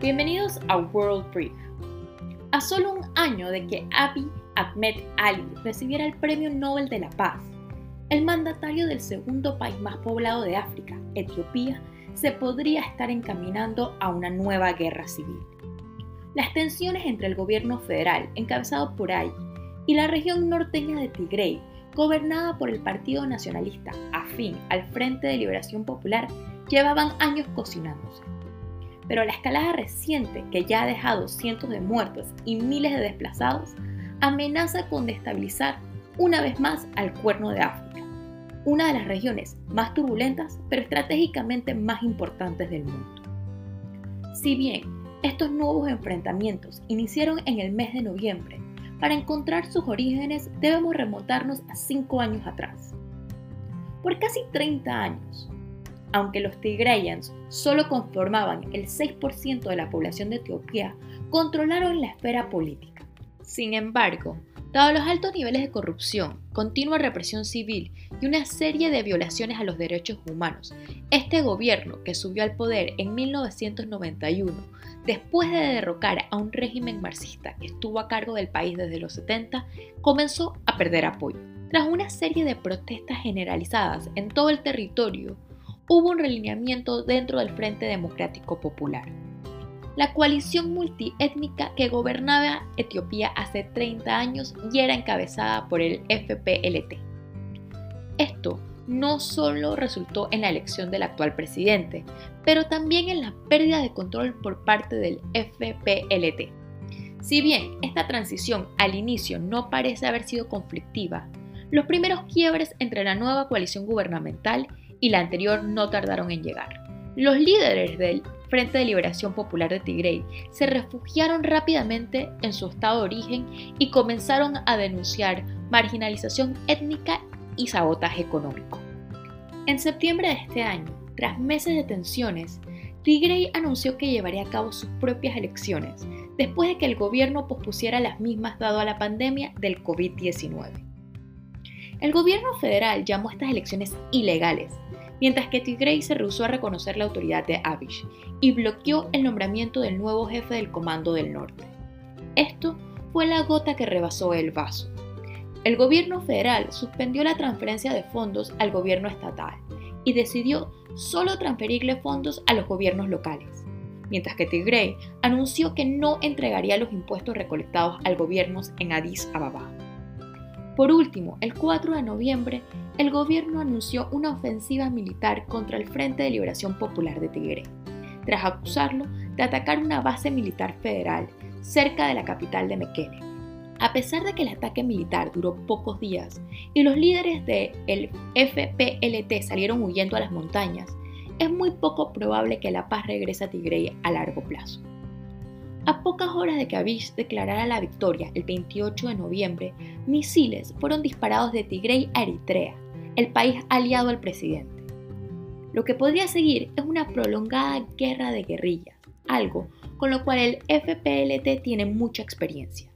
Bienvenidos a World Brief. A solo un año de que Abiy Ahmed Ali recibiera el Premio Nobel de la Paz, el mandatario del segundo país más poblado de África, Etiopía, se podría estar encaminando a una nueva guerra civil. Las tensiones entre el gobierno federal, encabezado por Abiy, y la región norteña de Tigray, gobernada por el Partido Nacionalista afín al Frente de Liberación Popular, llevaban años cocinándose. Pero la escalada reciente, que ya ha dejado cientos de muertos y miles de desplazados, amenaza con destabilizar una vez más al Cuerno de África, una de las regiones más turbulentas pero estratégicamente más importantes del mundo. Si bien estos nuevos enfrentamientos iniciaron en el mes de noviembre, para encontrar sus orígenes debemos remontarnos a cinco años atrás. Por casi 30 años, aunque los Tigrayans solo conformaban el 6% de la población de Etiopía, controlaron la esfera política. Sin embargo, dado los altos niveles de corrupción, continua represión civil y una serie de violaciones a los derechos humanos, este gobierno, que subió al poder en 1991, después de derrocar a un régimen marxista que estuvo a cargo del país desde los 70, comenzó a perder apoyo. Tras una serie de protestas generalizadas en todo el territorio, hubo un relineamiento dentro del Frente Democrático Popular. La coalición multiétnica que gobernaba Etiopía hace 30 años y era encabezada por el FPLT. Esto no solo resultó en la elección del actual presidente, pero también en la pérdida de control por parte del FPLT. Si bien esta transición al inicio no parece haber sido conflictiva, los primeros quiebres entre la nueva coalición gubernamental y la anterior no tardaron en llegar. Los líderes del Frente de Liberación Popular de Tigray se refugiaron rápidamente en su estado de origen y comenzaron a denunciar marginalización étnica y sabotaje económico. En septiembre de este año, tras meses de tensiones, Tigray anunció que llevaría a cabo sus propias elecciones, después de que el gobierno pospusiera las mismas dado a la pandemia del COVID-19. El gobierno federal llamó estas elecciones ilegales, mientras que Tigray se rehusó a reconocer la autoridad de Abiy y bloqueó el nombramiento del nuevo jefe del Comando del Norte. Esto fue la gota que rebasó el vaso. El gobierno federal suspendió la transferencia de fondos al gobierno estatal y decidió solo transferirle fondos a los gobiernos locales, mientras que Tigray anunció que no entregaría los impuestos recolectados al gobierno en Addis Ababa. Por último, el 4 de noviembre, el gobierno anunció una ofensiva militar contra el Frente de Liberación Popular de Tigray, tras acusarlo de atacar una base militar federal cerca de la capital de Mekele a pesar de que el ataque militar duró pocos días y los líderes del FPLT salieron huyendo a las montañas, es muy poco probable que la paz regrese a Tigray a largo plazo. A pocas horas de que Abiy declarara la victoria el 28 de noviembre, misiles fueron disparados de Tigray a Eritrea, el país aliado al presidente. Lo que podría seguir es una prolongada guerra de guerrillas, algo con lo cual el FPLT tiene mucha experiencia.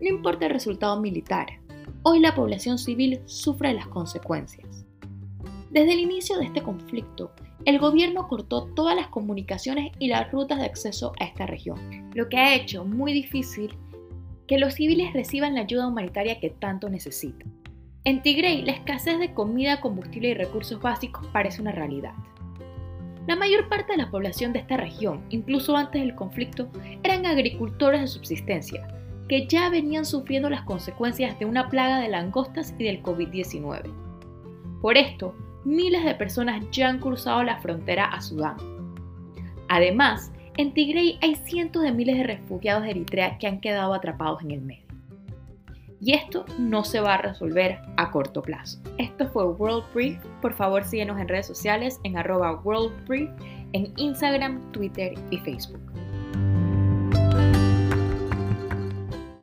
No importa el resultado militar, hoy la población civil sufre las consecuencias. Desde el inicio de este conflicto, el gobierno cortó todas las comunicaciones y las rutas de acceso a esta región, lo que ha hecho muy difícil que los civiles reciban la ayuda humanitaria que tanto necesitan. En Tigray, la escasez de comida, combustible y recursos básicos parece una realidad. La mayor parte de la población de esta región, incluso antes del conflicto, eran agricultores de subsistencia, que ya venían sufriendo las consecuencias de una plaga de langostas y del COVID-19. Por esto, miles de personas ya han cruzado la frontera a Sudán. Además, en Tigray hay cientos de miles de refugiados de Eritrea que han quedado atrapados en el medio. Y esto no se va a resolver a corto plazo. Esto fue World Brief. Por favor, síguenos en redes sociales en arroba World en Instagram, Twitter y Facebook.